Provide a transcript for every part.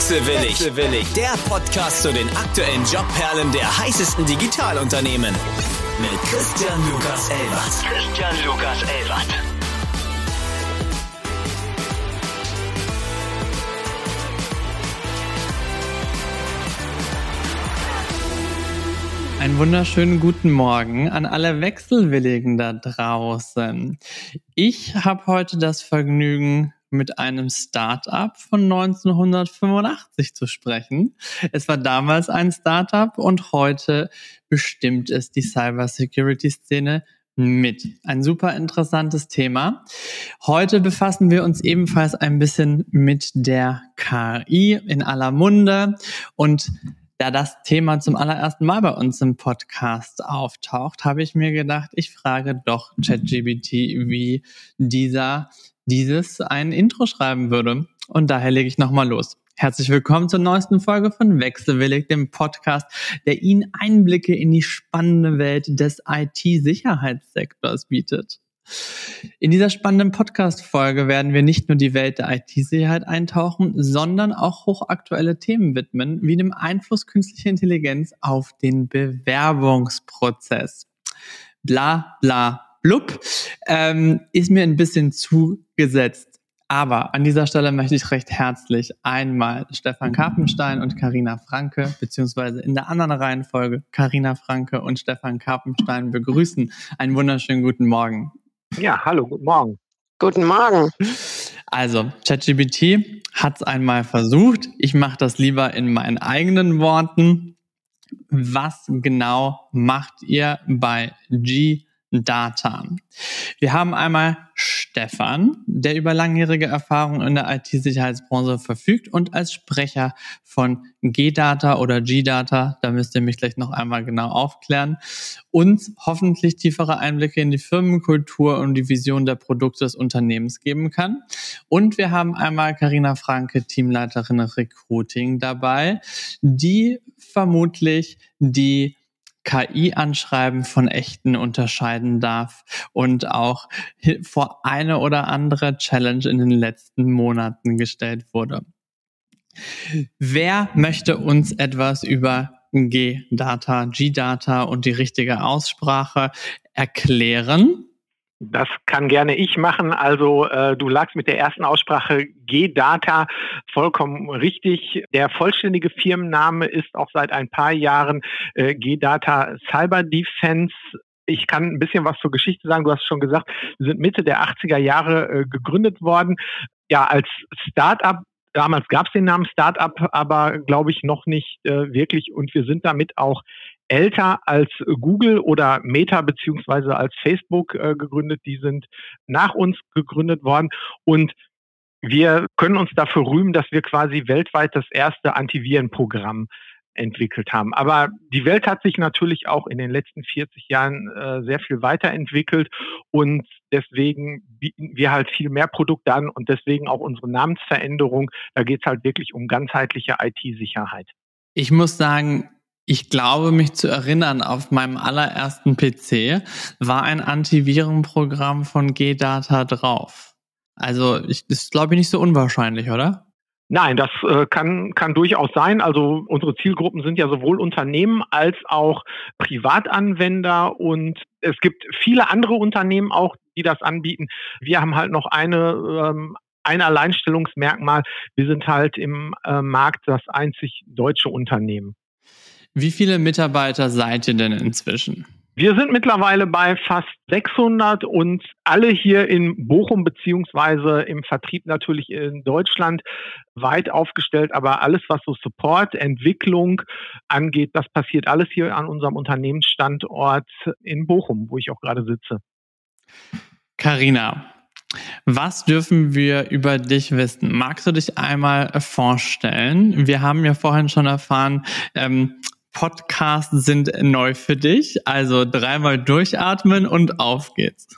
Wechselwillig. Wechselwillig. Der Podcast zu den aktuellen Jobperlen der heißesten Digitalunternehmen. Mit Christian Lukas Elbert. Christian Lukas Elbert. Einen wunderschönen guten Morgen an alle Wechselwilligen da draußen. Ich habe heute das Vergnügen, mit einem Startup von 1985 zu sprechen. Es war damals ein Startup und heute bestimmt es die Cybersecurity-Szene mit. Ein super interessantes Thema. Heute befassen wir uns ebenfalls ein bisschen mit der KI in aller Munde und da das Thema zum allerersten Mal bei uns im Podcast auftaucht, habe ich mir gedacht, ich frage doch ChatGBT, wie dieser dieses ein Intro schreiben würde. Und daher lege ich nochmal los. Herzlich willkommen zur neuesten Folge von Wechselwillig, dem Podcast, der Ihnen Einblicke in die spannende Welt des IT-Sicherheitssektors bietet. In dieser spannenden Podcast-Folge werden wir nicht nur die Welt der IT-Sicherheit eintauchen, sondern auch hochaktuelle Themen widmen, wie dem Einfluss künstlicher Intelligenz auf den Bewerbungsprozess. Bla, bla, blub, ähm, ist mir ein bisschen zugesetzt. Aber an dieser Stelle möchte ich recht herzlich einmal Stefan Karpenstein und Karina Franke, beziehungsweise in der anderen Reihenfolge Karina Franke und Stefan Karpenstein begrüßen. Einen wunderschönen guten Morgen. Ja, hallo, guten Morgen. Guten Morgen. Also, ChatGPT hat es einmal versucht. Ich mache das lieber in meinen eigenen Worten. Was genau macht ihr bei G Data. Wir haben einmal Stefan, der über langjährige Erfahrung in der IT-Sicherheitsbranche verfügt und als Sprecher von G-Data oder G-Data, da müsst ihr mich gleich noch einmal genau aufklären, uns hoffentlich tiefere Einblicke in die Firmenkultur und die Vision der Produkte des Unternehmens geben kann. Und wir haben einmal Karina Franke, Teamleiterin Recruiting dabei, die vermutlich die KI-Anschreiben von echten unterscheiden darf und auch vor eine oder andere Challenge in den letzten Monaten gestellt wurde. Wer möchte uns etwas über G-Data, G-Data und die richtige Aussprache erklären? Das kann gerne ich machen. Also äh, du lagst mit der ersten Aussprache G-Data vollkommen richtig. Der vollständige Firmenname ist auch seit ein paar Jahren äh, G-Data Cyber Defense. Ich kann ein bisschen was zur Geschichte sagen. Du hast schon gesagt, wir sind Mitte der 80er Jahre äh, gegründet worden. Ja, als Start-up Damals gab es den Namen Startup, aber glaube ich noch nicht äh, wirklich. Und wir sind damit auch älter als Google oder Meta beziehungsweise als Facebook äh, gegründet. Die sind nach uns gegründet worden und wir können uns dafür rühmen, dass wir quasi weltweit das erste Antivirenprogramm entwickelt haben. Aber die Welt hat sich natürlich auch in den letzten 40 Jahren äh, sehr viel weiterentwickelt und deswegen bieten wir halt viel mehr Produkte an und deswegen auch unsere Namensveränderung. Da geht es halt wirklich um ganzheitliche IT-Sicherheit. Ich muss sagen, ich glaube, mich zu erinnern, auf meinem allerersten PC war ein Antivirenprogramm von G-Data drauf. Also, ich, ist, glaube ich, nicht so unwahrscheinlich, oder? Nein, das äh, kann, kann durchaus sein. Also unsere Zielgruppen sind ja sowohl Unternehmen als auch Privatanwender und es gibt viele andere Unternehmen auch, die das anbieten. Wir haben halt noch eine ähm, ein Alleinstellungsmerkmal. Wir sind halt im äh, Markt das einzig deutsche Unternehmen. Wie viele Mitarbeiter seid ihr denn inzwischen? Wir sind mittlerweile bei fast 600 und alle hier in Bochum beziehungsweise im Vertrieb natürlich in Deutschland weit aufgestellt. Aber alles, was so Support, Entwicklung angeht, das passiert alles hier an unserem Unternehmensstandort in Bochum, wo ich auch gerade sitze. Carina, was dürfen wir über dich wissen? Magst du dich einmal vorstellen? Wir haben ja vorhin schon erfahren, ähm, Podcasts sind neu für dich. Also dreimal durchatmen und auf geht's.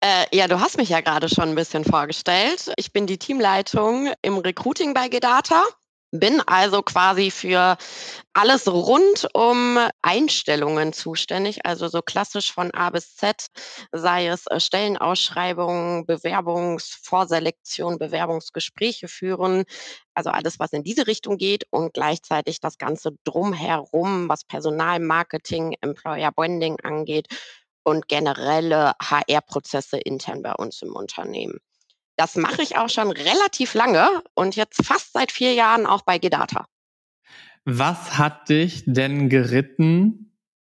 Äh, ja, du hast mich ja gerade schon ein bisschen vorgestellt. Ich bin die Teamleitung im Recruiting bei Gedata. Bin also quasi für alles rund um Einstellungen zuständig, also so klassisch von A bis Z, sei es äh, Stellenausschreibungen, Bewerbungsvorselektion, Bewerbungsgespräche führen, also alles, was in diese Richtung geht und gleichzeitig das Ganze drumherum, was Personalmarketing, Employer Branding angeht und generelle HR-Prozesse intern bei uns im Unternehmen. Das mache ich auch schon relativ lange und jetzt fast seit vier Jahren auch bei Gedata. Was hat dich denn geritten,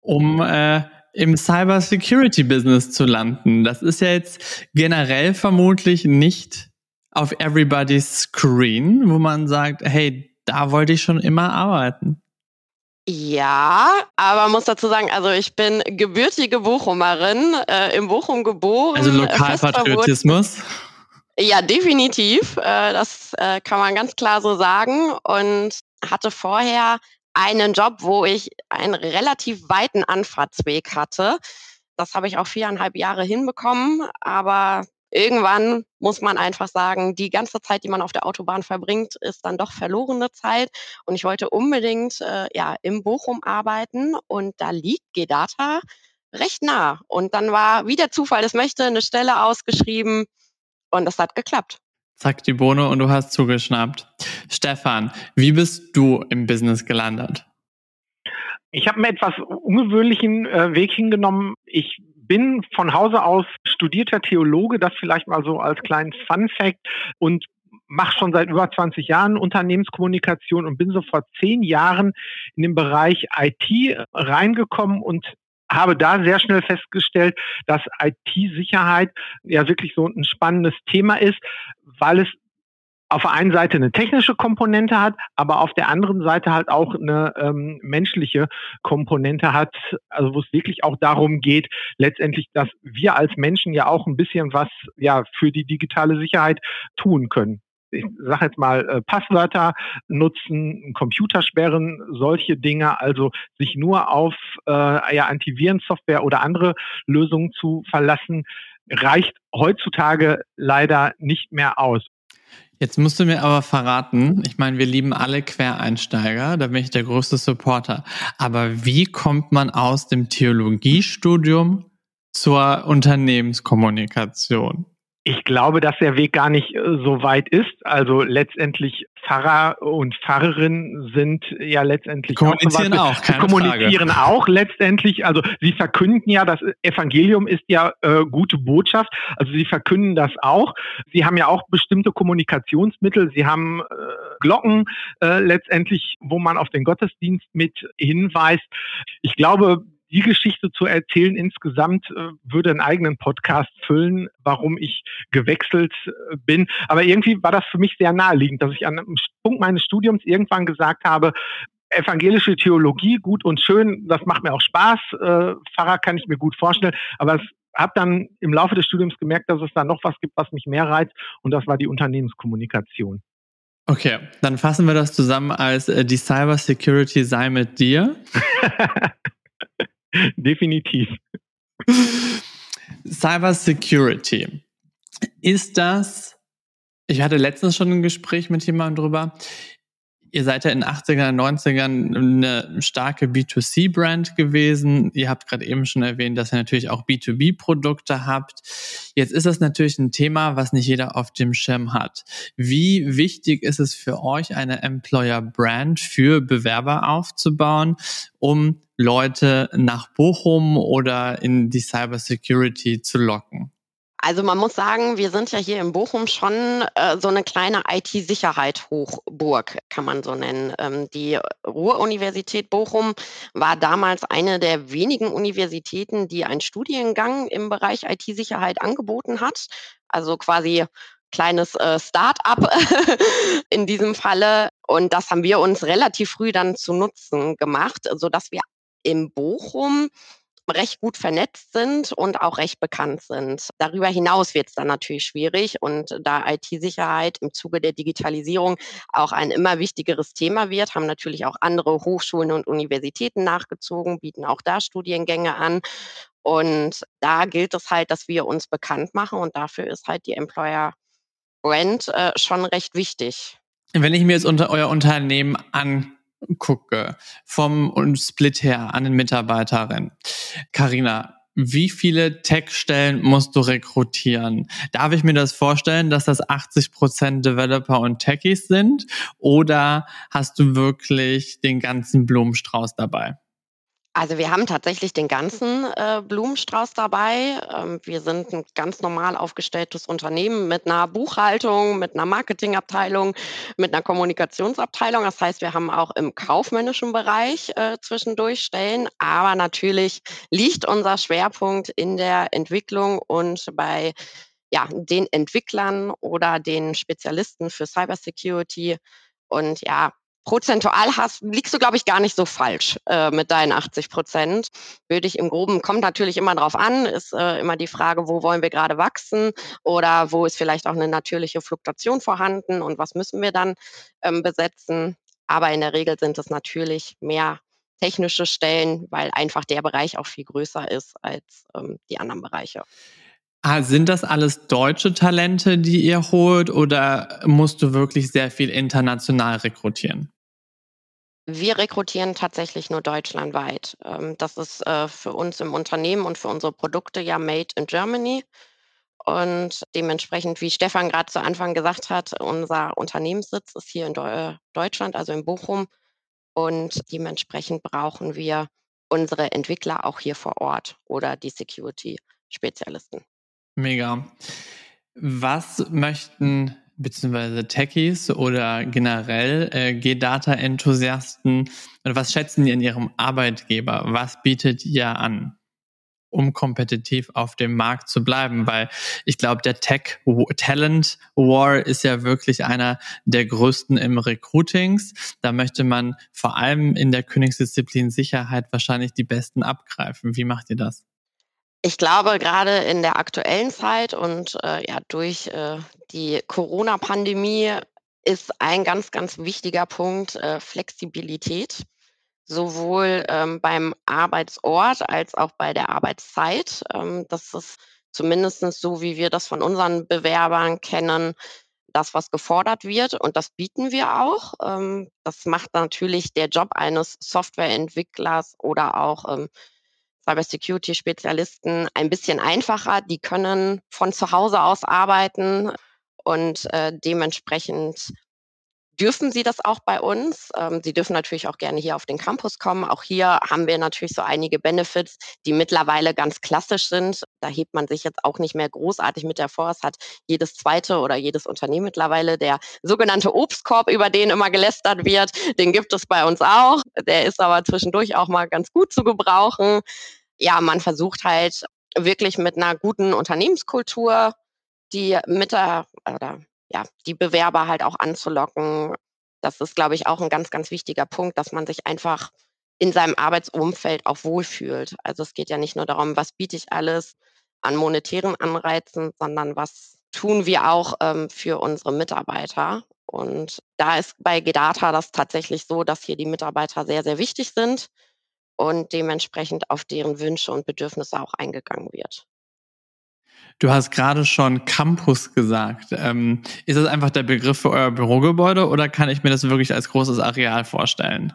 um äh, im Cyber Security Business zu landen? Das ist ja jetzt generell vermutlich nicht auf everybody's screen, wo man sagt, hey, da wollte ich schon immer arbeiten. Ja, aber muss dazu sagen, also ich bin gebürtige Bochumerin, äh, in Bochum geboren. Also Lokalpatriotismus. Ja, definitiv. Äh, das äh, kann man ganz klar so sagen. Und hatte vorher einen Job, wo ich einen relativ weiten Anfahrtsweg hatte. Das habe ich auch viereinhalb Jahre hinbekommen. Aber irgendwann muss man einfach sagen, die ganze Zeit, die man auf der Autobahn verbringt, ist dann doch verlorene Zeit. Und ich wollte unbedingt äh, ja, im Bochum arbeiten. Und da liegt Gedata recht nah. Und dann war, wie der Zufall es möchte, eine Stelle ausgeschrieben und das hat geklappt. Zack, die Bohne und du hast zugeschnappt. Stefan, wie bist du im Business gelandet? Ich habe einen etwas ungewöhnlichen äh, Weg hingenommen. Ich bin von Hause aus studierter Theologe, das vielleicht mal so als kleinen Fun Fact und mache schon seit über 20 Jahren Unternehmenskommunikation und bin so vor zehn Jahren in den Bereich IT reingekommen und habe da sehr schnell festgestellt, dass IT-Sicherheit ja wirklich so ein spannendes Thema ist, weil es auf der einen Seite eine technische Komponente hat, aber auf der anderen Seite halt auch eine ähm, menschliche Komponente hat, also wo es wirklich auch darum geht, letztendlich, dass wir als Menschen ja auch ein bisschen was ja für die digitale Sicherheit tun können ich sage jetzt mal, äh, Passwörter nutzen, Computer sperren, solche Dinge, also sich nur auf äh, ja, Antivirensoftware oder andere Lösungen zu verlassen, reicht heutzutage leider nicht mehr aus. Jetzt musst du mir aber verraten, ich meine, wir lieben alle Quereinsteiger, da bin ich der größte Supporter. Aber wie kommt man aus dem Theologiestudium zur Unternehmenskommunikation? Ich glaube, dass der Weg gar nicht äh, so weit ist. Also letztendlich Pfarrer und Pfarrerinnen sind ja letztendlich kommunizieren auch, auch kommunizieren Frage. auch letztendlich. Also sie verkünden ja, das Evangelium ist ja äh, gute Botschaft. Also sie verkünden das auch. Sie haben ja auch bestimmte Kommunikationsmittel. Sie haben äh, Glocken äh, letztendlich, wo man auf den Gottesdienst mit hinweist. Ich glaube, die Geschichte zu erzählen insgesamt äh, würde einen eigenen Podcast füllen, warum ich gewechselt äh, bin. Aber irgendwie war das für mich sehr naheliegend, dass ich an einem Punkt meines Studiums irgendwann gesagt habe, evangelische Theologie, gut und schön, das macht mir auch Spaß. Äh, Pfarrer kann ich mir gut vorstellen, aber es habe dann im Laufe des Studiums gemerkt, dass es da noch was gibt, was mich mehr reizt, und das war die Unternehmenskommunikation. Okay, dann fassen wir das zusammen als äh, die Cyber Security sei mit dir. Definitiv. Cyber Security. Ist das, ich hatte letztens schon ein Gespräch mit jemandem drüber, Ihr seid ja in den 80er, 90ern eine starke B2C-Brand gewesen. Ihr habt gerade eben schon erwähnt, dass ihr natürlich auch B2B-Produkte habt. Jetzt ist das natürlich ein Thema, was nicht jeder auf dem Schirm hat. Wie wichtig ist es für euch, eine Employer-Brand für Bewerber aufzubauen, um Leute nach Bochum oder in die Cybersecurity zu locken? Also man muss sagen, wir sind ja hier in Bochum schon äh, so eine kleine IT-Sicherheit Hochburg, kann man so nennen. Ähm, die Ruhr-Universität Bochum war damals eine der wenigen Universitäten, die einen Studiengang im Bereich IT-Sicherheit angeboten hat. Also quasi kleines äh, Start-up in diesem Falle. Und das haben wir uns relativ früh dann zu Nutzen gemacht, sodass wir im Bochum recht gut vernetzt sind und auch recht bekannt sind. Darüber hinaus wird es dann natürlich schwierig und da IT-Sicherheit im Zuge der Digitalisierung auch ein immer wichtigeres Thema wird, haben natürlich auch andere Hochschulen und Universitäten nachgezogen, bieten auch da Studiengänge an. Und da gilt es halt, dass wir uns bekannt machen und dafür ist halt die Employer Brand äh, schon recht wichtig. Wenn ich mir jetzt unter euer Unternehmen angucke, vom Split her an den Mitarbeiterinnen, Carina, wie viele Tech-Stellen musst du rekrutieren? Darf ich mir das vorstellen, dass das 80 Prozent Developer und Techies sind? Oder hast du wirklich den ganzen Blumenstrauß dabei? Also wir haben tatsächlich den ganzen äh, Blumenstrauß dabei. Ähm, wir sind ein ganz normal aufgestelltes Unternehmen mit einer Buchhaltung, mit einer Marketingabteilung, mit einer Kommunikationsabteilung. Das heißt, wir haben auch im kaufmännischen Bereich äh, zwischendurch Stellen. Aber natürlich liegt unser Schwerpunkt in der Entwicklung und bei ja, den Entwicklern oder den Spezialisten für Cybersecurity. Und ja, prozentual hast, liegst du, glaube ich, gar nicht so falsch äh, mit deinen 80 Prozent. Würde ich im Groben, kommt natürlich immer drauf an, ist äh, immer die Frage, wo wollen wir gerade wachsen oder wo ist vielleicht auch eine natürliche Fluktuation vorhanden und was müssen wir dann ähm, besetzen. Aber in der Regel sind es natürlich mehr technische Stellen, weil einfach der Bereich auch viel größer ist als ähm, die anderen Bereiche. Ah, sind das alles deutsche Talente, die ihr holt, oder musst du wirklich sehr viel international rekrutieren? Wir rekrutieren tatsächlich nur deutschlandweit. Ähm, das ist äh, für uns im Unternehmen und für unsere Produkte ja Made in Germany. Und dementsprechend, wie Stefan gerade zu Anfang gesagt hat, unser Unternehmenssitz ist hier in Deutschland, also in Bochum. Und dementsprechend brauchen wir unsere Entwickler auch hier vor Ort oder die Security-Spezialisten. Mega. Was möchten beziehungsweise Techies oder generell äh, G-Data-Enthusiasten, was schätzen die in ihrem Arbeitgeber? Was bietet ihr an, um kompetitiv auf dem Markt zu bleiben? Weil ich glaube, der Tech-Talent-War ist ja wirklich einer der größten im Recruitings. Da möchte man vor allem in der Königsdisziplin Sicherheit wahrscheinlich die Besten abgreifen. Wie macht ihr das? Ich glaube, gerade in der aktuellen Zeit und äh, ja, durch äh, die Corona-Pandemie ist ein ganz, ganz wichtiger Punkt äh, Flexibilität, sowohl ähm, beim Arbeitsort als auch bei der Arbeitszeit. Ähm, das ist zumindest so, wie wir das von unseren Bewerbern kennen, das, was gefordert wird. Und das bieten wir auch. Ähm, das macht natürlich der Job eines Softwareentwicklers oder auch ähm, Cybersecurity-Spezialisten ein bisschen einfacher. Die können von zu Hause aus arbeiten und äh, dementsprechend dürfen sie das auch bei uns. Ähm, sie dürfen natürlich auch gerne hier auf den Campus kommen. Auch hier haben wir natürlich so einige Benefits, die mittlerweile ganz klassisch sind. Da hebt man sich jetzt auch nicht mehr großartig mit der vor. Es hat jedes zweite oder jedes Unternehmen mittlerweile der sogenannte Obstkorb, über den immer gelästert wird. Den gibt es bei uns auch. Der ist aber zwischendurch auch mal ganz gut zu gebrauchen. Ja, man versucht halt wirklich mit einer guten Unternehmenskultur die Mitter oder ja, die Bewerber halt auch anzulocken. Das ist, glaube ich, auch ein ganz, ganz wichtiger Punkt, dass man sich einfach in seinem Arbeitsumfeld auch wohlfühlt. Also es geht ja nicht nur darum, was biete ich alles an monetären Anreizen, sondern was tun wir auch ähm, für unsere Mitarbeiter. Und da ist bei Gedata das tatsächlich so, dass hier die Mitarbeiter sehr, sehr wichtig sind und dementsprechend auf deren Wünsche und Bedürfnisse auch eingegangen wird. Du hast gerade schon Campus gesagt. Ähm, ist das einfach der Begriff für euer Bürogebäude oder kann ich mir das wirklich als großes Areal vorstellen?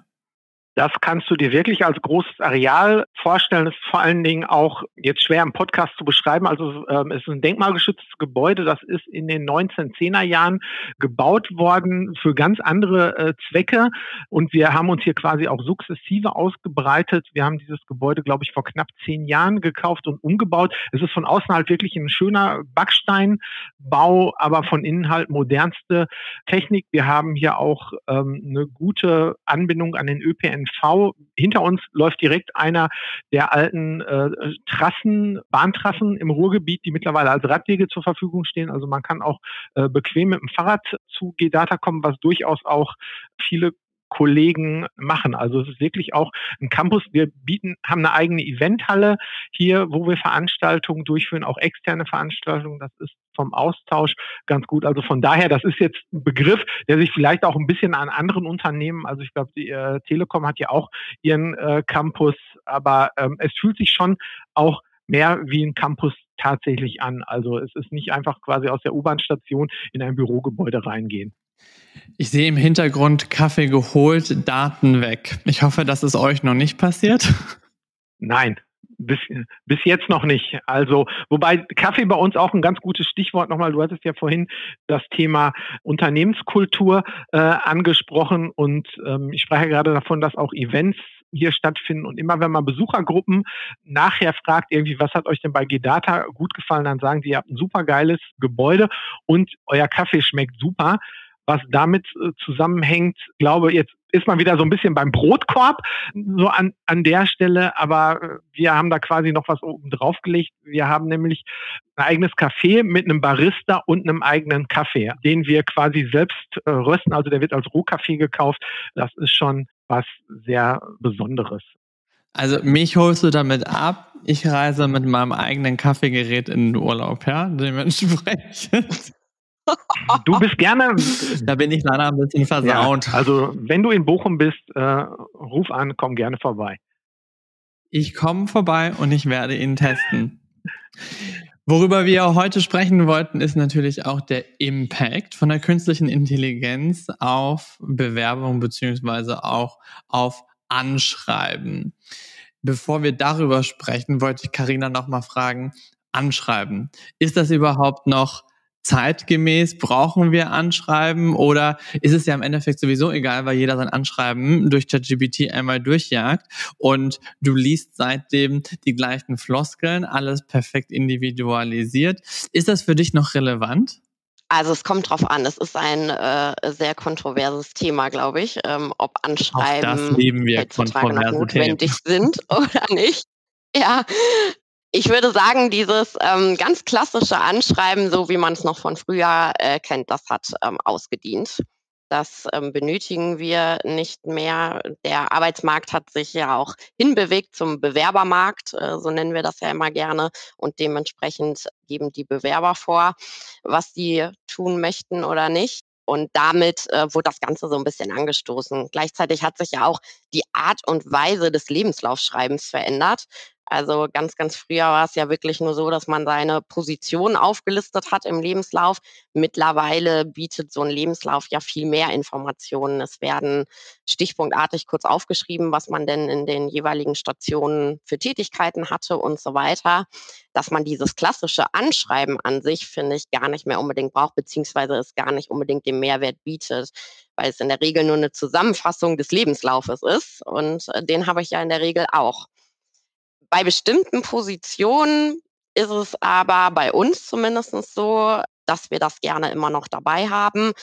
Das kannst du dir wirklich als großes Areal vorstellen. Das ist vor allen Dingen auch jetzt schwer im Podcast zu beschreiben. Also ähm, es ist ein denkmalgeschütztes Gebäude. Das ist in den 1910er Jahren gebaut worden für ganz andere äh, Zwecke. Und wir haben uns hier quasi auch sukzessive ausgebreitet. Wir haben dieses Gebäude, glaube ich, vor knapp zehn Jahren gekauft und umgebaut. Es ist von außen halt wirklich ein schöner Backsteinbau, aber von innen halt modernste Technik. Wir haben hier auch ähm, eine gute Anbindung an den ÖPN ÖPNV. Hinter uns läuft direkt einer der alten äh, Trassen, Bahntrassen im Ruhrgebiet, die mittlerweile als Radwege zur Verfügung stehen. Also man kann auch äh, bequem mit dem Fahrrad zu G-Data kommen, was durchaus auch viele Kollegen machen. Also es ist wirklich auch ein Campus. Wir bieten, haben eine eigene Eventhalle hier, wo wir Veranstaltungen durchführen, auch externe Veranstaltungen. Das ist vom Austausch ganz gut. Also von daher, das ist jetzt ein Begriff, der sich vielleicht auch ein bisschen an anderen Unternehmen, also ich glaube, die äh, Telekom hat ja auch ihren äh, Campus, aber ähm, es fühlt sich schon auch mehr wie ein Campus tatsächlich an. Also es ist nicht einfach quasi aus der U-Bahn-Station in ein Bürogebäude reingehen. Ich sehe im Hintergrund Kaffee geholt, Daten weg. Ich hoffe, das ist euch noch nicht passiert. Nein, bis, bis jetzt noch nicht. Also, wobei Kaffee bei uns auch ein ganz gutes Stichwort nochmal. Du hattest ja vorhin das Thema Unternehmenskultur äh, angesprochen und ähm, ich spreche gerade davon, dass auch Events hier stattfinden. Und immer wenn man Besuchergruppen nachher fragt, irgendwie, was hat euch denn bei Gedata gut gefallen, dann sagen die, ihr habt ein super geiles Gebäude und euer Kaffee schmeckt super was damit äh, zusammenhängt, glaube jetzt ist man wieder so ein bisschen beim Brotkorb so an, an der Stelle, aber äh, wir haben da quasi noch was oben drauf gelegt. Wir haben nämlich ein eigenes Café mit einem Barista und einem eigenen Kaffee, den wir quasi selbst äh, rösten. Also der wird als Rohkaffee gekauft. Das ist schon was sehr Besonderes. Also mich holst du damit ab. Ich reise mit meinem eigenen Kaffeegerät in den Urlaub, ja, dementsprechend. Du bist gerne. Da bin ich leider ein bisschen versaut. Ja, also, wenn du in Bochum bist, äh, ruf an, komm gerne vorbei. Ich komme vorbei und ich werde ihn testen. Worüber wir heute sprechen wollten, ist natürlich auch der Impact von der künstlichen Intelligenz auf Bewerbung beziehungsweise auch auf Anschreiben. Bevor wir darüber sprechen, wollte ich Karina noch mal fragen: Anschreiben. Ist das überhaupt noch zeitgemäß? Brauchen wir Anschreiben oder ist es ja im Endeffekt sowieso egal, weil jeder sein Anschreiben durch ChatGPT einmal durchjagt und du liest seitdem die gleichen Floskeln, alles perfekt individualisiert. Ist das für dich noch relevant? Also es kommt drauf an. Es ist ein äh, sehr kontroverses Thema, glaube ich, ähm, ob Anschreiben Auch das lieben wir, notwendig sind oder nicht. Ja, ich würde sagen, dieses ähm, ganz klassische Anschreiben, so wie man es noch von früher äh, kennt, das hat ähm, ausgedient. Das ähm, benötigen wir nicht mehr. Der Arbeitsmarkt hat sich ja auch hinbewegt zum Bewerbermarkt, äh, so nennen wir das ja immer gerne. Und dementsprechend geben die Bewerber vor, was sie tun möchten oder nicht. Und damit äh, wurde das Ganze so ein bisschen angestoßen. Gleichzeitig hat sich ja auch die Art und Weise des Lebenslaufschreibens verändert. Also ganz, ganz früher war es ja wirklich nur so, dass man seine Position aufgelistet hat im Lebenslauf. Mittlerweile bietet so ein Lebenslauf ja viel mehr Informationen. Es werden stichpunktartig kurz aufgeschrieben, was man denn in den jeweiligen Stationen für Tätigkeiten hatte und so weiter. Dass man dieses klassische Anschreiben an sich, finde ich, gar nicht mehr unbedingt braucht, beziehungsweise es gar nicht unbedingt den Mehrwert bietet, weil es in der Regel nur eine Zusammenfassung des Lebenslaufes ist. Und äh, den habe ich ja in der Regel auch. Bei bestimmten Positionen ist es aber bei uns zumindest so, dass wir das gerne immer noch dabei haben.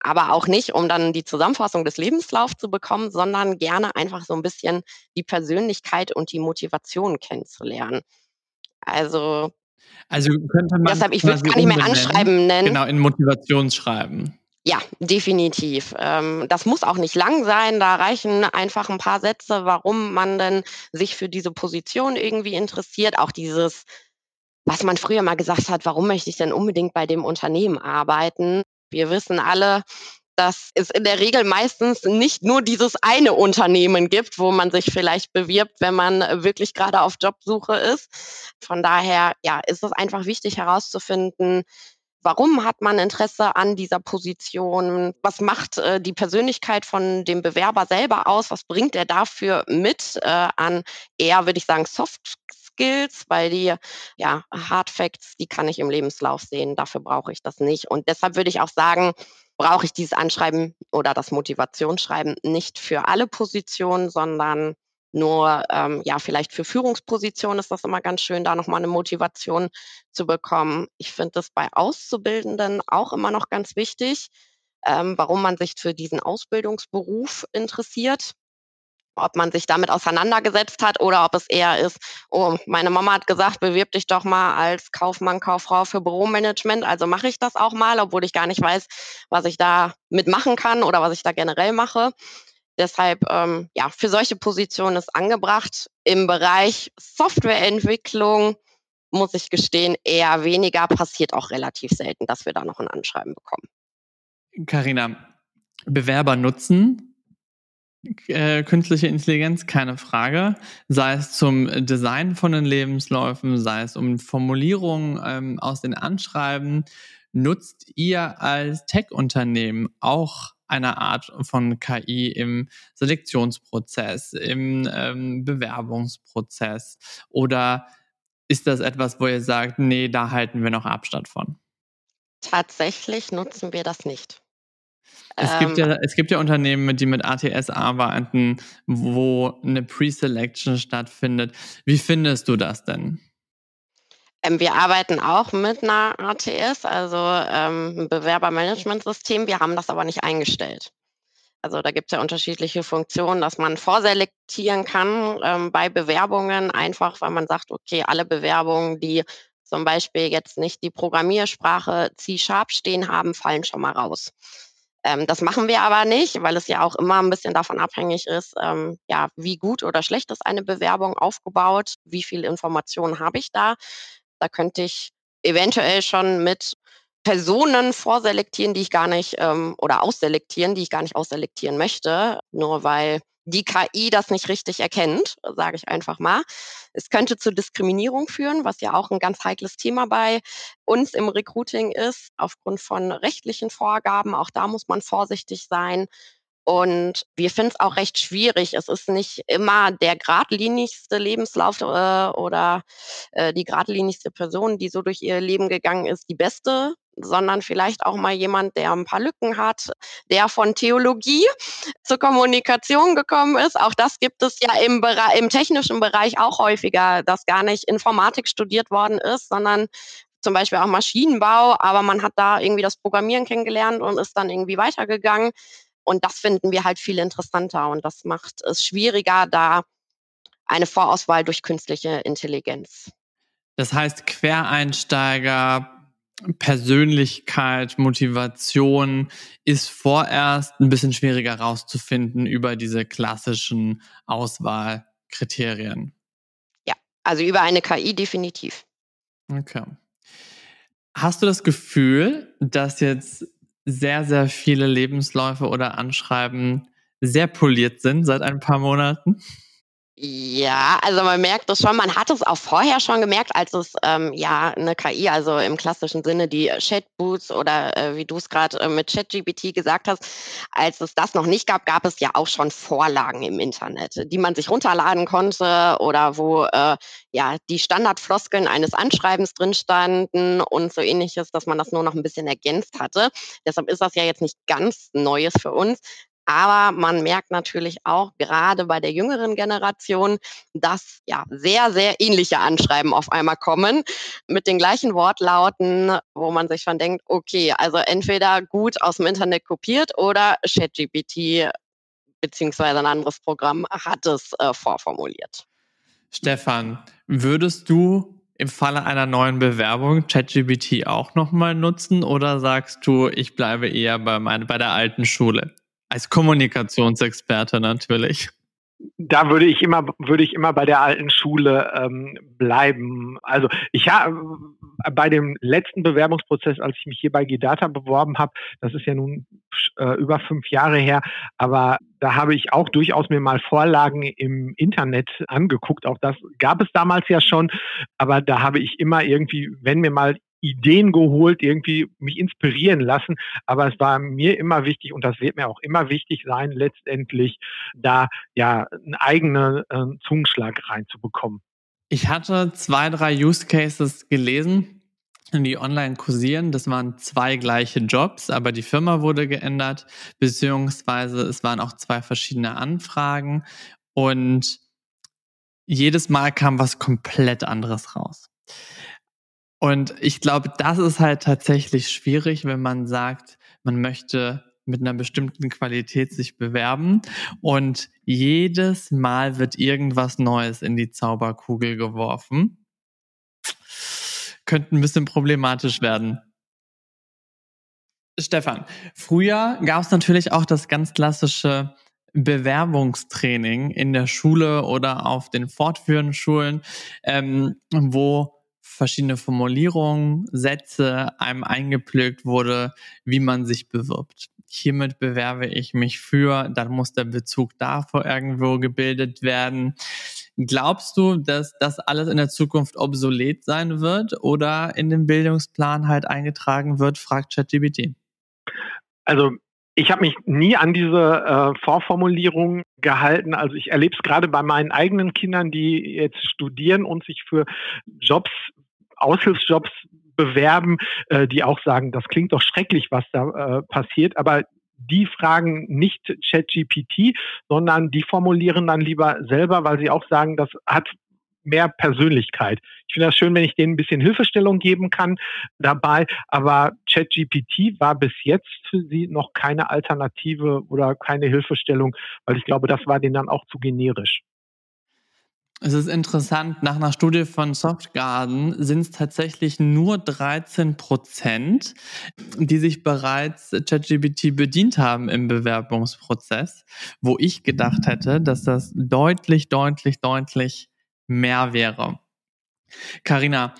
Aber auch nicht, um dann die Zusammenfassung des Lebenslaufs zu bekommen, sondern gerne einfach so ein bisschen die Persönlichkeit und die Motivation kennenzulernen. Also, also könnte man deshalb, ich würde es gar nicht mehr anschreiben nennen. Genau, in Motivationsschreiben. Ja, definitiv. Ähm, das muss auch nicht lang sein. Da reichen einfach ein paar Sätze, warum man denn sich für diese Position irgendwie interessiert. Auch dieses, was man früher mal gesagt hat, warum möchte ich denn unbedingt bei dem Unternehmen arbeiten? Wir wissen alle, dass es in der Regel meistens nicht nur dieses eine Unternehmen gibt, wo man sich vielleicht bewirbt, wenn man wirklich gerade auf Jobsuche ist. Von daher, ja, ist es einfach wichtig herauszufinden, Warum hat man Interesse an dieser Position? Was macht äh, die Persönlichkeit von dem Bewerber selber aus? Was bringt er dafür mit äh, an eher, würde ich sagen, Soft Skills, weil die ja, Hard Facts, die kann ich im Lebenslauf sehen. Dafür brauche ich das nicht. Und deshalb würde ich auch sagen, brauche ich dieses Anschreiben oder das Motivationsschreiben nicht für alle Positionen, sondern nur ähm, ja, vielleicht für Führungspositionen ist das immer ganz schön, da nochmal eine Motivation zu bekommen. Ich finde das bei Auszubildenden auch immer noch ganz wichtig, ähm, warum man sich für diesen Ausbildungsberuf interessiert ob man sich damit auseinandergesetzt hat oder ob es eher ist, oh, meine Mama hat gesagt, bewirb dich doch mal als Kaufmann, Kauffrau für Büromanagement, also mache ich das auch mal, obwohl ich gar nicht weiß, was ich da mitmachen kann oder was ich da generell mache. Deshalb, ähm, ja, für solche Positionen ist angebracht. Im Bereich Softwareentwicklung muss ich gestehen, eher weniger, passiert auch relativ selten, dass wir da noch ein Anschreiben bekommen. Carina, Bewerber nutzen äh, künstliche Intelligenz, keine Frage. Sei es zum Design von den Lebensläufen, sei es um Formulierungen ähm, aus den Anschreiben. Nutzt ihr als Tech-Unternehmen auch eine Art von KI im Selektionsprozess, im ähm, Bewerbungsprozess? Oder ist das etwas, wo ihr sagt, nee, da halten wir noch Abstand von? Tatsächlich nutzen wir das nicht. Es, ähm, gibt ja, es gibt ja Unternehmen, die mit ATS arbeiten, wo eine Pre-Selection stattfindet. Wie findest du das denn? Ähm, wir arbeiten auch mit einer ATS, also ähm, Bewerbermanagementsystem. Wir haben das aber nicht eingestellt. Also da gibt es ja unterschiedliche Funktionen, dass man vorselektieren kann ähm, bei Bewerbungen, einfach weil man sagt, okay, alle Bewerbungen, die zum Beispiel jetzt nicht die Programmiersprache C-Sharp stehen haben, fallen schon mal raus. Ähm, das machen wir aber nicht, weil es ja auch immer ein bisschen davon abhängig ist, ähm, ja, wie gut oder schlecht ist eine Bewerbung aufgebaut, wie viel Informationen habe ich da. Da könnte ich eventuell schon mit Personen vorselektieren, die ich gar nicht ähm, oder ausselektieren, die ich gar nicht ausselektieren möchte, nur weil die KI das nicht richtig erkennt, sage ich einfach mal. Es könnte zu Diskriminierung führen, was ja auch ein ganz heikles Thema bei uns im Recruiting ist, aufgrund von rechtlichen Vorgaben. Auch da muss man vorsichtig sein. Und wir finden es auch recht schwierig. Es ist nicht immer der geradlinigste Lebenslauf äh, oder äh, die geradlinigste Person, die so durch ihr Leben gegangen ist, die beste, sondern vielleicht auch mal jemand, der ein paar Lücken hat, der von Theologie zur Kommunikation gekommen ist. Auch das gibt es ja im, Bereich, im technischen Bereich auch häufiger, dass gar nicht Informatik studiert worden ist, sondern zum Beispiel auch Maschinenbau, aber man hat da irgendwie das Programmieren kennengelernt und ist dann irgendwie weitergegangen. Und das finden wir halt viel interessanter und das macht es schwieriger, da eine Vorauswahl durch künstliche Intelligenz. Das heißt, Quereinsteiger, Persönlichkeit, Motivation ist vorerst ein bisschen schwieriger rauszufinden über diese klassischen Auswahlkriterien. Ja, also über eine KI definitiv. Okay. Hast du das Gefühl, dass jetzt sehr, sehr viele Lebensläufe oder Anschreiben sehr poliert sind seit ein paar Monaten? Ja, also man merkt es schon, man hat es auch vorher schon gemerkt, als es ähm, ja eine KI, also im klassischen Sinne die Chatboots oder äh, wie du es gerade äh, mit ChatGPT gesagt hast, als es das noch nicht gab, gab es ja auch schon Vorlagen im Internet, die man sich runterladen konnte oder wo äh, ja die Standardfloskeln eines Anschreibens drin standen und so ähnliches, dass man das nur noch ein bisschen ergänzt hatte. Deshalb ist das ja jetzt nicht ganz Neues für uns. Aber man merkt natürlich auch gerade bei der jüngeren Generation, dass ja sehr, sehr ähnliche Anschreiben auf einmal kommen mit den gleichen Wortlauten, wo man sich schon denkt, okay, also entweder gut aus dem Internet kopiert oder ChatGPT beziehungsweise ein anderes Programm hat es äh, vorformuliert. Stefan, würdest du im Falle einer neuen Bewerbung ChatGPT auch nochmal nutzen oder sagst du, ich bleibe eher bei, mein, bei der alten Schule? Als Kommunikationsexperte natürlich. Da würde ich immer, würde ich immer bei der alten Schule ähm, bleiben. Also ich habe bei dem letzten Bewerbungsprozess, als ich mich hier bei Gidata beworben habe, das ist ja nun äh, über fünf Jahre her, aber da habe ich auch durchaus mir mal Vorlagen im Internet angeguckt. Auch das gab es damals ja schon, aber da habe ich immer irgendwie, wenn mir mal Ideen geholt, irgendwie mich inspirieren lassen. Aber es war mir immer wichtig und das wird mir auch immer wichtig sein, letztendlich da ja einen eigenen äh, Zungenschlag reinzubekommen. Ich hatte zwei, drei Use Cases gelesen, die online kursieren. Das waren zwei gleiche Jobs, aber die Firma wurde geändert, beziehungsweise es waren auch zwei verschiedene Anfragen und jedes Mal kam was komplett anderes raus. Und ich glaube, das ist halt tatsächlich schwierig, wenn man sagt, man möchte mit einer bestimmten Qualität sich bewerben und jedes Mal wird irgendwas Neues in die Zauberkugel geworfen. Könnte ein bisschen problematisch werden. Stefan, früher gab es natürlich auch das ganz klassische Bewerbungstraining in der Schule oder auf den fortführenden Schulen, ähm, wo verschiedene Formulierungen, Sätze einem eingepflegt wurde, wie man sich bewirbt. Hiermit bewerbe ich mich für, dann muss der Bezug davor irgendwo gebildet werden. Glaubst du, dass das alles in der Zukunft obsolet sein wird oder in den Bildungsplan halt eingetragen wird, fragt ChatGPT? Also ich habe mich nie an diese äh, Vorformulierung gehalten. Also ich erlebe es gerade bei meinen eigenen Kindern, die jetzt studieren und sich für Jobs, Aushilfsjobs bewerben, äh, die auch sagen, das klingt doch schrecklich, was da äh, passiert. Aber die fragen nicht ChatGPT, sondern die formulieren dann lieber selber, weil sie auch sagen, das hat mehr Persönlichkeit. Ich finde das schön, wenn ich denen ein bisschen Hilfestellung geben kann dabei, aber ChatGPT war bis jetzt für sie noch keine Alternative oder keine Hilfestellung, weil ich glaube, das war denen dann auch zu generisch. Es ist interessant, nach einer Studie von Softgarden sind es tatsächlich nur 13 Prozent, die sich bereits ChatGPT bedient haben im Bewerbungsprozess, wo ich gedacht hätte, dass das deutlich, deutlich, deutlich mehr wäre. Karina,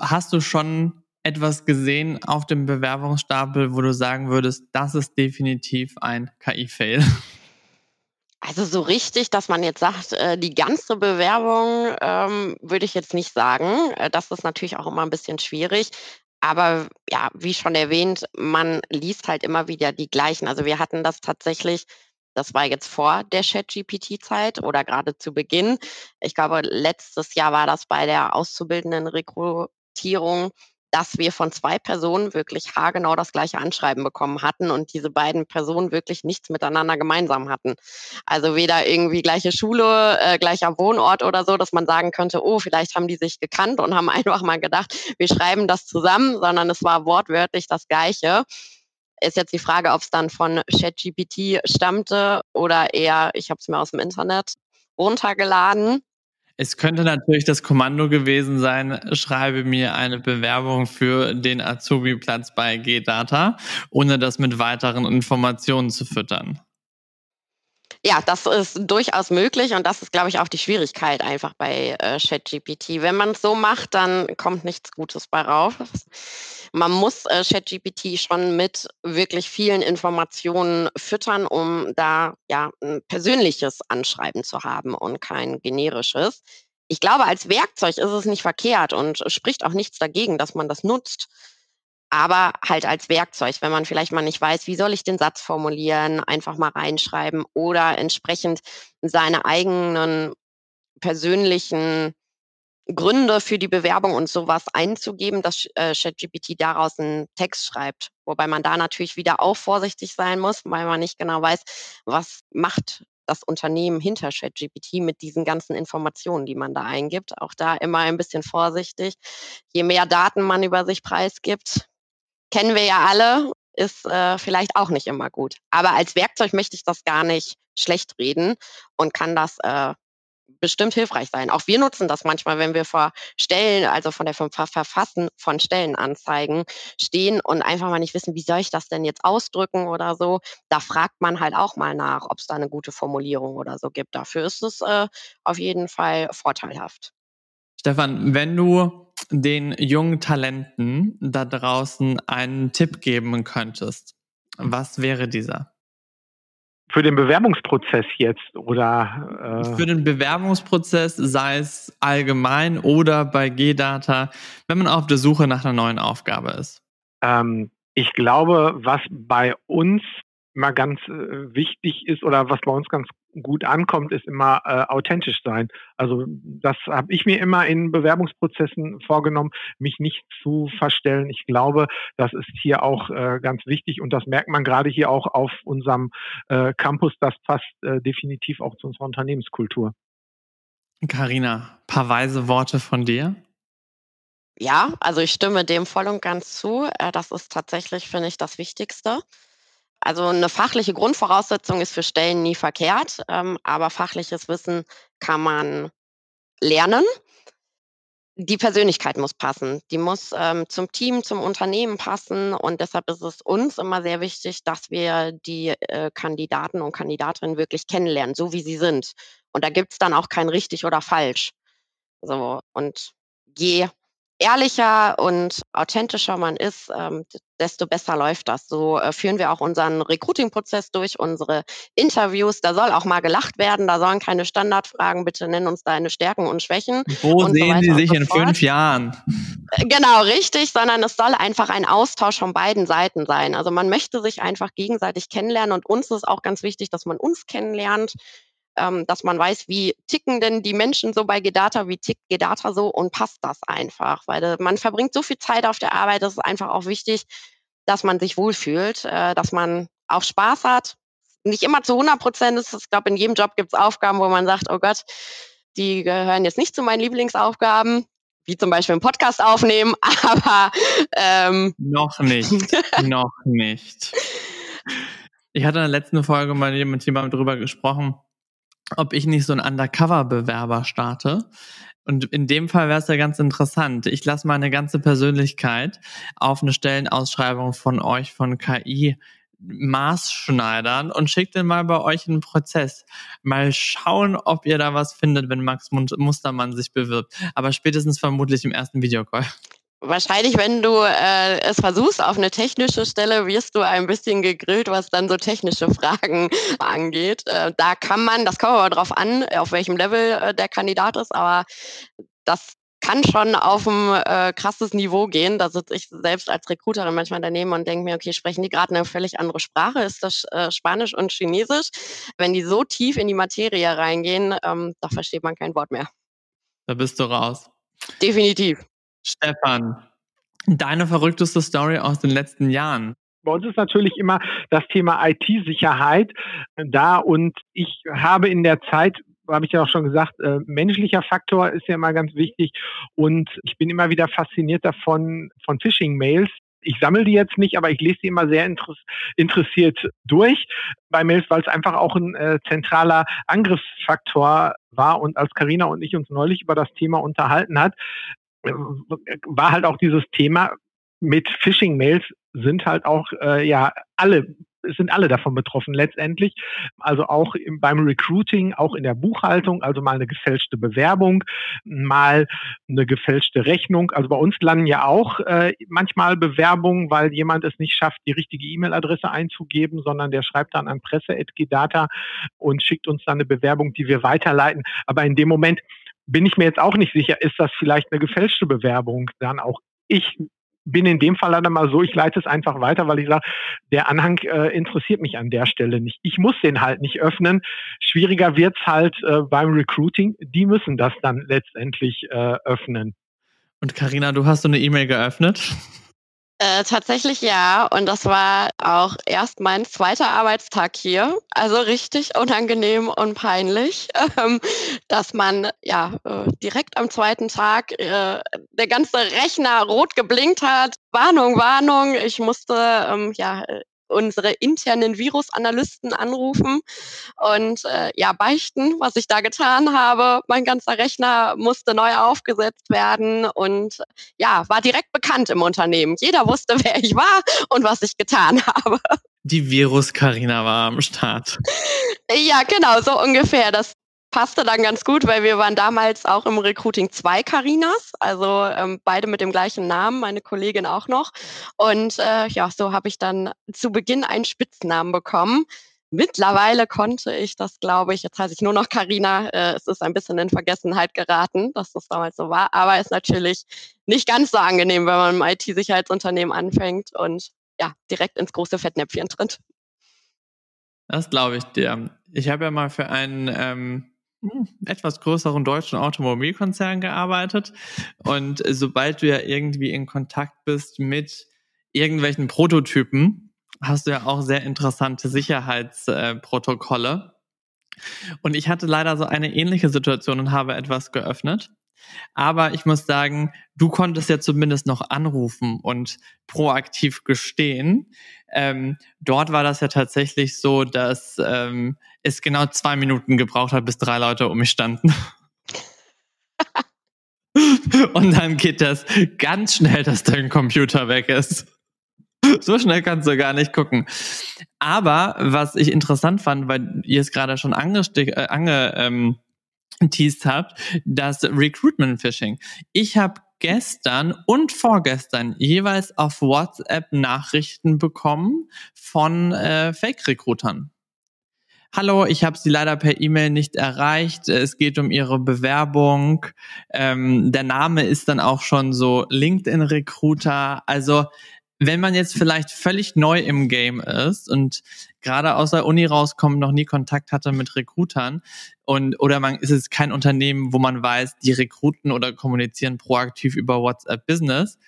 hast du schon etwas gesehen auf dem Bewerbungsstapel, wo du sagen würdest, das ist definitiv ein KI-Fail? Also so richtig, dass man jetzt sagt, äh, die ganze Bewerbung ähm, würde ich jetzt nicht sagen. Äh, das ist natürlich auch immer ein bisschen schwierig. Aber ja, wie schon erwähnt, man liest halt immer wieder die gleichen. Also wir hatten das tatsächlich das war jetzt vor der Chat-GPT-Zeit oder gerade zu Beginn. Ich glaube, letztes Jahr war das bei der auszubildenden Rekrutierung, dass wir von zwei Personen wirklich haargenau das gleiche Anschreiben bekommen hatten und diese beiden Personen wirklich nichts miteinander gemeinsam hatten. Also weder irgendwie gleiche Schule, äh, gleicher Wohnort oder so, dass man sagen könnte, oh, vielleicht haben die sich gekannt und haben einfach mal gedacht, wir schreiben das zusammen, sondern es war wortwörtlich das gleiche. Ist jetzt die Frage, ob es dann von ChatGPT stammte oder eher, ich habe es mir aus dem Internet runtergeladen. Es könnte natürlich das Kommando gewesen sein, schreibe mir eine Bewerbung für den Azubi-Platz bei GData, ohne das mit weiteren Informationen zu füttern. Ja, das ist durchaus möglich und das ist, glaube ich, auch die Schwierigkeit einfach bei äh, ChatGPT. Wenn man es so macht, dann kommt nichts Gutes bei raus. Man muss äh, ChatGPT schon mit wirklich vielen Informationen füttern, um da ja ein persönliches Anschreiben zu haben und kein generisches. Ich glaube, als Werkzeug ist es nicht verkehrt und spricht auch nichts dagegen, dass man das nutzt aber halt als Werkzeug, wenn man vielleicht mal nicht weiß, wie soll ich den Satz formulieren, einfach mal reinschreiben oder entsprechend seine eigenen persönlichen Gründe für die Bewerbung und sowas einzugeben, dass äh, ChatGPT daraus einen Text schreibt. Wobei man da natürlich wieder auch vorsichtig sein muss, weil man nicht genau weiß, was macht das Unternehmen hinter ChatGPT mit diesen ganzen Informationen, die man da eingibt. Auch da immer ein bisschen vorsichtig. Je mehr Daten man über sich preisgibt, kennen wir ja alle, ist äh, vielleicht auch nicht immer gut. Aber als Werkzeug möchte ich das gar nicht schlecht reden und kann das äh, bestimmt hilfreich sein. Auch wir nutzen das manchmal, wenn wir vor Stellen, also von der vom Verfassen von Stellenanzeigen stehen und einfach mal nicht wissen, wie soll ich das denn jetzt ausdrücken oder so. Da fragt man halt auch mal nach, ob es da eine gute Formulierung oder so gibt. Dafür ist es äh, auf jeden Fall vorteilhaft. Stefan, wenn du den jungen Talenten da draußen einen Tipp geben könntest, was wäre dieser? Für den Bewerbungsprozess jetzt oder? Äh Für den Bewerbungsprozess, sei es allgemein oder bei G-Data, wenn man auf der Suche nach einer neuen Aufgabe ist. Ähm, ich glaube, was bei uns immer ganz äh, wichtig ist oder was bei uns ganz gut ankommt, ist immer äh, authentisch sein. Also das habe ich mir immer in Bewerbungsprozessen vorgenommen, mich nicht zu verstellen. Ich glaube, das ist hier auch äh, ganz wichtig und das merkt man gerade hier auch auf unserem äh, Campus. Das passt äh, definitiv auch zu unserer Unternehmenskultur. Carina, paar weise Worte von dir. Ja, also ich stimme dem voll und ganz zu. Äh, das ist tatsächlich, finde ich, das Wichtigste. Also eine fachliche Grundvoraussetzung ist für Stellen nie verkehrt, ähm, aber fachliches Wissen kann man lernen. Die Persönlichkeit muss passen. Die muss ähm, zum Team, zum Unternehmen passen. Und deshalb ist es uns immer sehr wichtig, dass wir die äh, Kandidaten und Kandidatinnen wirklich kennenlernen, so wie sie sind. Und da gibt es dann auch kein richtig oder falsch. So, und je ehrlicher und authentischer man ist, ähm, desto besser läuft das. So äh, führen wir auch unseren Recruiting-Prozess durch, unsere Interviews. Da soll auch mal gelacht werden, da sollen keine Standardfragen, bitte nennen uns deine Stärken und Schwächen. Wo und sehen so Sie sich so in fünf Jahren? Äh, genau, richtig, sondern es soll einfach ein Austausch von beiden Seiten sein. Also man möchte sich einfach gegenseitig kennenlernen und uns ist auch ganz wichtig, dass man uns kennenlernt ähm, dass man weiß, wie ticken denn die Menschen so bei Gedata, wie tickt Gedata so und passt das einfach, weil äh, man verbringt so viel Zeit auf der Arbeit, das ist einfach auch wichtig, dass man sich wohlfühlt, äh, dass man auch Spaß hat. Nicht immer zu 100 Prozent ist es, ich glaube, in jedem Job gibt es Aufgaben, wo man sagt, oh Gott, die gehören jetzt nicht zu meinen Lieblingsaufgaben, wie zum Beispiel einen Podcast aufnehmen, aber ähm, noch nicht, noch nicht. Ich hatte in der letzten Folge mal mit jemandem drüber gesprochen, ob ich nicht so ein Undercover-Bewerber starte. Und in dem Fall wäre es ja ganz interessant. Ich lasse meine ganze Persönlichkeit auf eine Stellenausschreibung von euch, von KI, maßschneidern und schickt den mal bei euch in den Prozess. Mal schauen, ob ihr da was findet, wenn Max Mustermann sich bewirbt. Aber spätestens vermutlich im ersten Videocall. Wahrscheinlich, wenn du äh, es versuchst auf eine technische Stelle, wirst du ein bisschen gegrillt, was dann so technische Fragen angeht. Äh, da kann man, das kommt aber drauf an, auf welchem Level äh, der Kandidat ist, aber das kann schon auf ein äh, krasses Niveau gehen. Da sitze ich selbst als Recruiterin manchmal daneben und denke mir, okay, sprechen die gerade eine völlig andere Sprache? Ist das äh, Spanisch und Chinesisch? Wenn die so tief in die Materie reingehen, ähm, da versteht man kein Wort mehr. Da bist du raus. Definitiv. Stefan, deine verrückteste Story aus den letzten Jahren. Bei uns ist natürlich immer das Thema IT-Sicherheit da und ich habe in der Zeit habe ich ja auch schon gesagt, äh, menschlicher Faktor ist ja immer ganz wichtig und ich bin immer wieder fasziniert davon von Phishing-Mails. Ich sammle die jetzt nicht, aber ich lese die immer sehr interessiert durch bei Mails, weil es einfach auch ein äh, zentraler Angriffsfaktor war und als Karina und ich uns neulich über das Thema unterhalten hat, war halt auch dieses Thema mit Phishing-Mails sind halt auch äh, ja alle sind alle davon betroffen letztendlich. Also auch im, beim Recruiting, auch in der Buchhaltung, also mal eine gefälschte Bewerbung, mal eine gefälschte Rechnung. Also bei uns landen ja auch äh, manchmal Bewerbungen, weil jemand es nicht schafft, die richtige E-Mail-Adresse einzugeben, sondern der schreibt dann an presse.gdata und schickt uns dann eine Bewerbung, die wir weiterleiten. Aber in dem Moment bin ich mir jetzt auch nicht sicher, ist das vielleicht eine gefälschte Bewerbung dann auch. Ich bin in dem Fall dann mal so, ich leite es einfach weiter, weil ich sage, der Anhang äh, interessiert mich an der Stelle nicht. Ich muss den halt nicht öffnen. Schwieriger wird's halt äh, beim Recruiting. Die müssen das dann letztendlich äh, öffnen. Und Karina, du hast so eine E-Mail geöffnet? Äh, tatsächlich ja. Und das war auch erst mein zweiter Arbeitstag hier. Also richtig unangenehm und peinlich, ähm, dass man ja äh, direkt am zweiten Tag äh, der ganze Rechner rot geblinkt hat. Warnung, Warnung. Ich musste ähm, ja unsere internen Virusanalysten anrufen und äh, ja beichten, was ich da getan habe. Mein ganzer Rechner musste neu aufgesetzt werden und ja, war direkt bekannt im Unternehmen. Jeder wusste, wer ich war und was ich getan habe. Die Virus-Karina war am Start. Ja, genau, so ungefähr. Das passte dann ganz gut, weil wir waren damals auch im Recruiting zwei Karinas, also ähm, beide mit dem gleichen Namen, meine Kollegin auch noch. Und äh, ja, so habe ich dann zu Beginn einen Spitznamen bekommen. Mittlerweile konnte ich das, glaube ich, jetzt heiße ich nur noch Karina. Äh, es ist ein bisschen in Vergessenheit geraten, dass das damals so war, aber ist natürlich nicht ganz so angenehm, wenn man im IT-Sicherheitsunternehmen anfängt und ja, direkt ins große Fettnäpfchen tritt. Das glaube ich dir. Ich habe ja mal für einen ähm, hm, etwas größeren deutschen Automobilkonzern gearbeitet. Und sobald du ja irgendwie in Kontakt bist mit irgendwelchen Prototypen, hast du ja auch sehr interessante Sicherheitsprotokolle. Und ich hatte leider so eine ähnliche Situation und habe etwas geöffnet. Aber ich muss sagen, du konntest ja zumindest noch anrufen und proaktiv gestehen. Ähm, dort war das ja tatsächlich so, dass ähm, es genau zwei Minuten gebraucht hat, bis drei Leute um mich standen. und dann geht das ganz schnell, dass dein Computer weg ist. So schnell kannst du gar nicht gucken. Aber was ich interessant fand, weil ihr es gerade schon angestieg, äh, ange, ähm, teased habt, das Recruitment Phishing. Ich habe gestern und vorgestern jeweils auf WhatsApp Nachrichten bekommen von äh, Fake-Rekrutern. Hallo, ich habe Sie leider per E-Mail nicht erreicht. Es geht um Ihre Bewerbung. Ähm, der Name ist dann auch schon so LinkedIn-Recruiter. Also wenn man jetzt vielleicht völlig neu im Game ist und gerade aus der Uni rauskommt, noch nie Kontakt hatte mit Recruitern und oder man ist es kein Unternehmen, wo man weiß, die rekruten oder kommunizieren proaktiv über WhatsApp Business,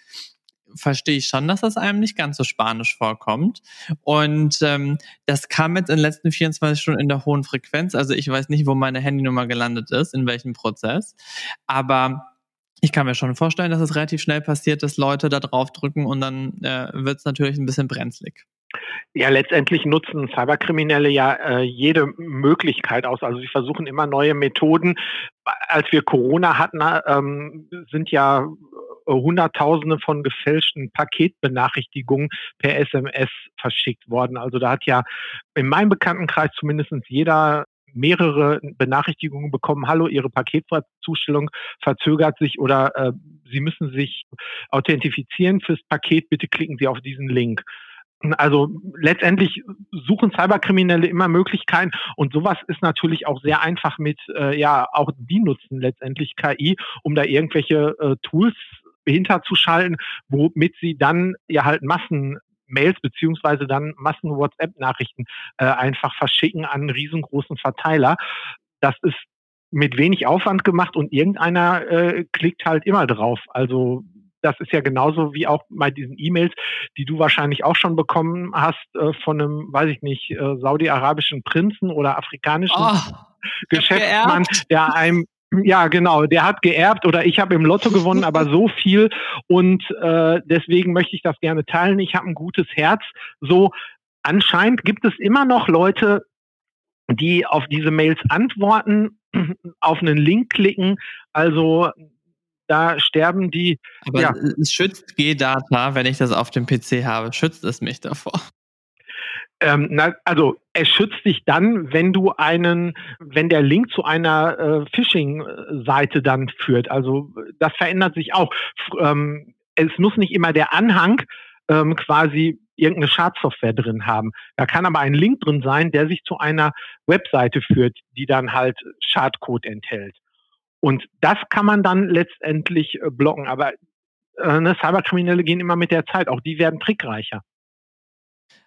verstehe ich schon, dass das einem nicht ganz so spanisch vorkommt. Und ähm, das kam jetzt in den letzten 24 Stunden in der hohen Frequenz. Also ich weiß nicht, wo meine Handynummer gelandet ist, in welchem Prozess. Aber ich kann mir schon vorstellen, dass es relativ schnell passiert, dass Leute da drauf drücken und dann äh, wird es natürlich ein bisschen brenzlig. Ja, letztendlich nutzen Cyberkriminelle ja äh, jede Möglichkeit aus. Also sie versuchen immer neue Methoden. Als wir Corona hatten, ähm, sind ja Hunderttausende von gefälschten Paketbenachrichtigungen per SMS verschickt worden. Also da hat ja in meinem Bekanntenkreis zumindest jeder mehrere Benachrichtigungen bekommen, hallo, Ihre Paketzustellung verzögert sich oder äh, Sie müssen sich authentifizieren fürs Paket, bitte klicken Sie auf diesen Link. Also letztendlich suchen Cyberkriminelle immer Möglichkeiten und sowas ist natürlich auch sehr einfach mit, äh, ja, auch die nutzen letztendlich KI, um da irgendwelche äh, Tools hinterzuschalten, womit sie dann ja halt Massen Mails beziehungsweise dann Massen WhatsApp-Nachrichten äh, einfach verschicken an einen riesengroßen Verteiler. Das ist mit wenig Aufwand gemacht und irgendeiner äh, klickt halt immer drauf. Also das ist ja genauso wie auch bei diesen E-Mails, die du wahrscheinlich auch schon bekommen hast äh, von einem, weiß ich nicht, äh, saudi-arabischen Prinzen oder afrikanischen oh, Geschäftsmann, der einem ja, genau. Der hat geerbt oder ich habe im Lotto gewonnen, aber so viel und äh, deswegen möchte ich das gerne teilen. Ich habe ein gutes Herz. So anscheinend gibt es immer noch Leute, die auf diese Mails antworten, auf einen Link klicken. Also da sterben die. Aber ja. es schützt G-Data, wenn ich das auf dem PC habe, schützt es mich davor. Ähm, na, also es schützt dich dann, wenn du einen, wenn der Link zu einer äh, Phishing-Seite dann führt. Also das verändert sich auch. Ähm, es muss nicht immer der Anhang ähm, quasi irgendeine Schadsoftware drin haben. Da kann aber ein Link drin sein, der sich zu einer Webseite führt, die dann halt Schadcode enthält. Und das kann man dann letztendlich äh, blocken. Aber äh, ne, Cyberkriminelle gehen immer mit der Zeit. Auch die werden trickreicher.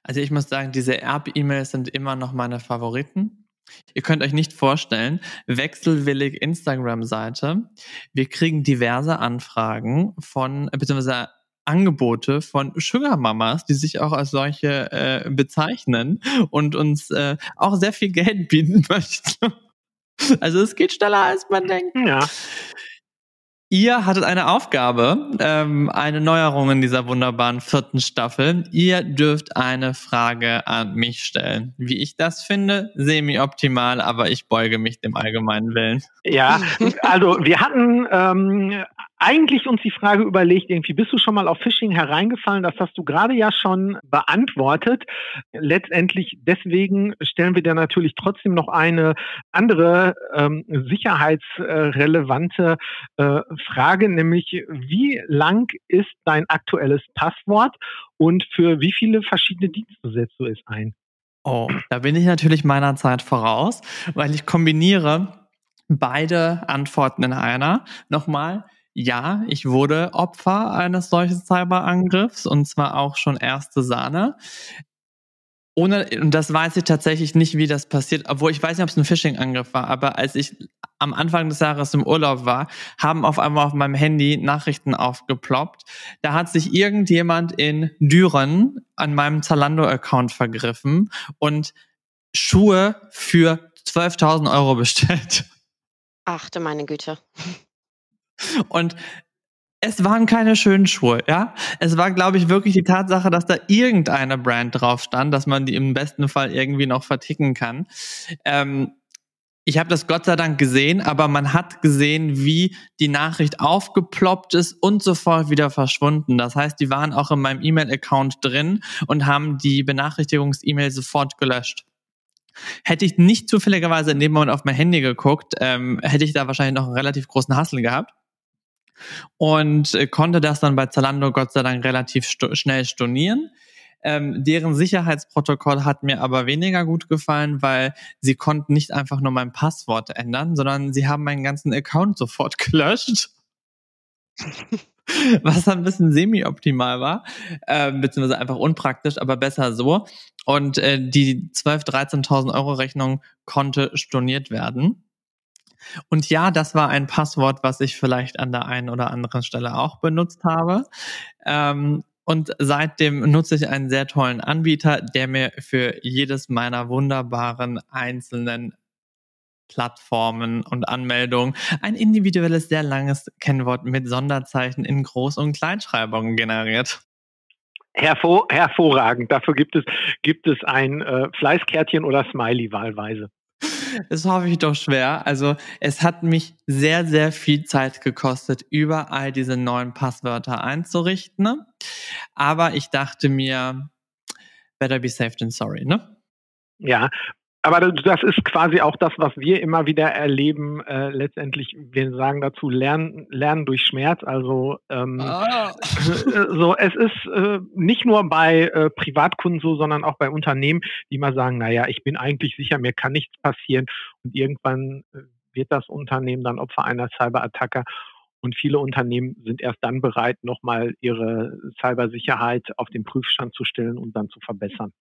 Also ich muss sagen, diese Erb-E-Mails sind immer noch meine Favoriten. Ihr könnt euch nicht vorstellen, wechselwillig Instagram-Seite. Wir kriegen diverse Anfragen von, beziehungsweise Angebote von Sugar Mamas, die sich auch als solche äh, bezeichnen und uns äh, auch sehr viel Geld bieten möchten. Also es geht schneller, als man denkt. Ja. Ihr hattet eine Aufgabe, ähm, eine Neuerung in dieser wunderbaren vierten Staffel. Ihr dürft eine Frage an mich stellen. Wie ich das finde, semi-optimal, aber ich beuge mich dem allgemeinen Willen. Ja, also wir hatten ähm, eigentlich uns die Frage überlegt, irgendwie bist du schon mal auf Phishing hereingefallen? Das hast du gerade ja schon beantwortet. Letztendlich deswegen stellen wir dir natürlich trotzdem noch eine andere ähm, sicherheitsrelevante äh, Frage, nämlich wie lang ist dein aktuelles Passwort und für wie viele verschiedene Dienste setzt du es ein? Oh, da bin ich natürlich meiner Zeit voraus, weil ich kombiniere beide Antworten in einer. Nochmal, ja, ich wurde Opfer eines solchen Cyberangriffs und zwar auch schon erste Sahne. Ohne, und das weiß ich tatsächlich nicht, wie das passiert, obwohl ich weiß nicht, ob es ein Phishing-Angriff war, aber als ich am Anfang des Jahres im Urlaub war, haben auf einmal auf meinem Handy Nachrichten aufgeploppt. Da hat sich irgendjemand in Düren an meinem Zalando-Account vergriffen und Schuhe für 12.000 Euro bestellt. Achte meine Güte. Und es waren keine schönen Schuhe, ja. Es war, glaube ich, wirklich die Tatsache, dass da irgendeine Brand drauf stand, dass man die im besten Fall irgendwie noch verticken kann. Ähm, ich habe das Gott sei Dank gesehen, aber man hat gesehen, wie die Nachricht aufgeploppt ist und sofort wieder verschwunden. Das heißt, die waren auch in meinem E-Mail-Account drin und haben die Benachrichtigungs-E-Mail sofort gelöscht. Hätte ich nicht zufälligerweise in dem Moment auf mein Handy geguckt, ähm, hätte ich da wahrscheinlich noch einen relativ großen Hassel gehabt. Und äh, konnte das dann bei Zalando Gott sei Dank relativ sto schnell stornieren. Ähm, deren Sicherheitsprotokoll hat mir aber weniger gut gefallen, weil sie konnten nicht einfach nur mein Passwort ändern, sondern sie haben meinen ganzen Account sofort gelöscht. was ein bisschen semi-optimal war, äh, beziehungsweise einfach unpraktisch, aber besser so. Und äh, die 12.000, 13.000 Euro Rechnung konnte storniert werden. Und ja, das war ein Passwort, was ich vielleicht an der einen oder anderen Stelle auch benutzt habe. Ähm, und seitdem nutze ich einen sehr tollen Anbieter, der mir für jedes meiner wunderbaren einzelnen Plattformen und Anmeldungen ein individuelles, sehr langes Kennwort mit Sonderzeichen in Groß- und Kleinschreibungen generiert. Hervor, hervorragend. Dafür gibt es, gibt es ein äh, Fleißkärtchen oder Smiley wahlweise. Das hoffe ich doch schwer. Also es hat mich sehr, sehr viel Zeit gekostet, überall diese neuen Passwörter einzurichten. Ne? Aber ich dachte mir, better be safe than sorry, ne? Ja, aber das ist quasi auch das, was wir immer wieder erleben. Äh, letztendlich, wir sagen dazu Lernen, Lernen durch Schmerz. Also ähm, ah. so, es ist äh, nicht nur bei äh, Privatkunden so, sondern auch bei Unternehmen, die mal sagen: Naja, ich bin eigentlich sicher, mir kann nichts passieren. Und irgendwann äh, wird das Unternehmen dann Opfer einer Cyberattacke. Und viele Unternehmen sind erst dann bereit, nochmal ihre Cybersicherheit auf den Prüfstand zu stellen und dann zu verbessern.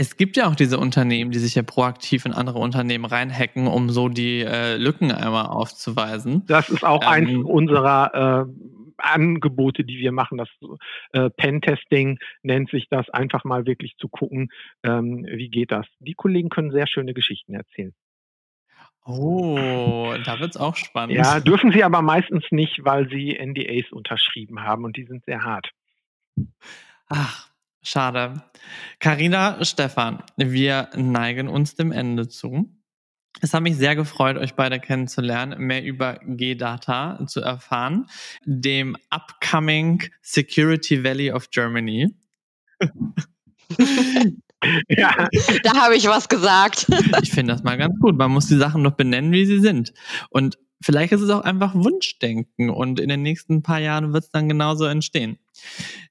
Es gibt ja auch diese Unternehmen, die sich ja proaktiv in andere Unternehmen reinhacken, um so die äh, Lücken einmal aufzuweisen. Das ist auch ähm, eins unserer äh, Angebote, die wir machen. Das äh, Pen-Testing nennt sich das, einfach mal wirklich zu gucken, ähm, wie geht das. Die Kollegen können sehr schöne Geschichten erzählen. Oh, da wird es auch spannend. Ja, dürfen sie aber meistens nicht, weil sie NDAs unterschrieben haben und die sind sehr hart. Ach, Schade. Karina, Stefan, wir neigen uns dem Ende zu. Es hat mich sehr gefreut, euch beide kennenzulernen, mehr über G-Data zu erfahren, dem upcoming Security Valley of Germany. ja. Da habe ich was gesagt. ich finde das mal ganz gut. Man muss die Sachen doch benennen, wie sie sind. Und vielleicht ist es auch einfach Wunschdenken und in den nächsten paar Jahren wird es dann genauso entstehen.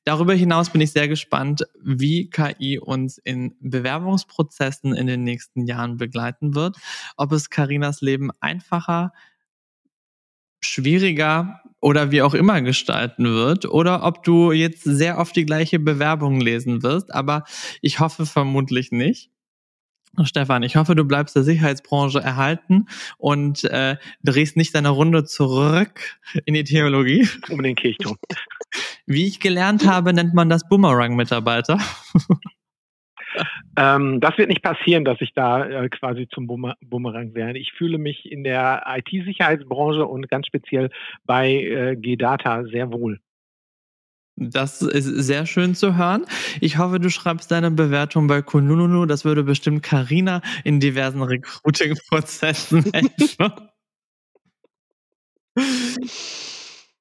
Darüber hinaus bin ich sehr gespannt, wie KI uns in Bewerbungsprozessen in den nächsten Jahren begleiten wird. Ob es Karinas Leben einfacher, schwieriger oder wie auch immer gestalten wird oder ob du jetzt sehr oft die gleiche Bewerbung lesen wirst, aber ich hoffe vermutlich nicht. Stefan, ich hoffe, du bleibst der Sicherheitsbranche erhalten und äh, drehst nicht deine Runde zurück in die Theologie. Um den Kirchturm. Wie ich gelernt habe, nennt man das Boomerang-Mitarbeiter. Ähm, das wird nicht passieren, dass ich da äh, quasi zum Bumerang werde. Ich fühle mich in der IT-Sicherheitsbranche und ganz speziell bei äh, G-Data sehr wohl. Das ist sehr schön zu hören. Ich hoffe, du schreibst deine Bewertung bei Kununu. Das würde bestimmt Karina in diversen Recruiting-Prozessen helfen.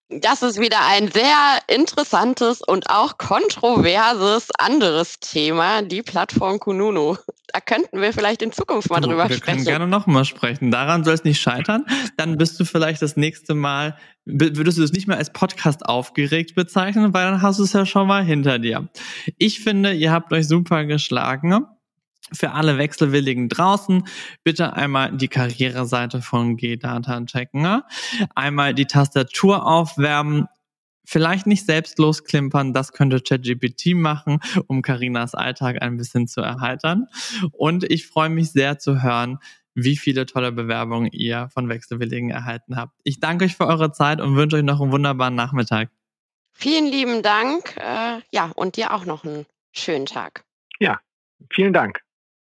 Das ist wieder ein sehr interessantes und auch kontroverses anderes Thema, die Plattform Kununu. Da könnten wir vielleicht in Zukunft mal du, drüber wir sprechen. Wir können gerne nochmal sprechen. Daran soll es nicht scheitern. Dann bist du vielleicht das nächste Mal, würdest du es nicht mehr als Podcast aufgeregt bezeichnen, weil dann hast du es ja schon mal hinter dir. Ich finde, ihr habt euch super geschlagen. Für alle Wechselwilligen draußen, bitte einmal die Karriereseite von G-Data checken. Einmal die Tastatur aufwärmen, vielleicht nicht selbst losklimpern, das könnte ChatGPT machen, um Karinas Alltag ein bisschen zu erheitern. Und ich freue mich sehr zu hören, wie viele tolle Bewerbungen ihr von Wechselwilligen erhalten habt. Ich danke euch für eure Zeit und wünsche euch noch einen wunderbaren Nachmittag. Vielen lieben Dank. Äh, ja, und dir auch noch einen schönen Tag. Ja, vielen Dank.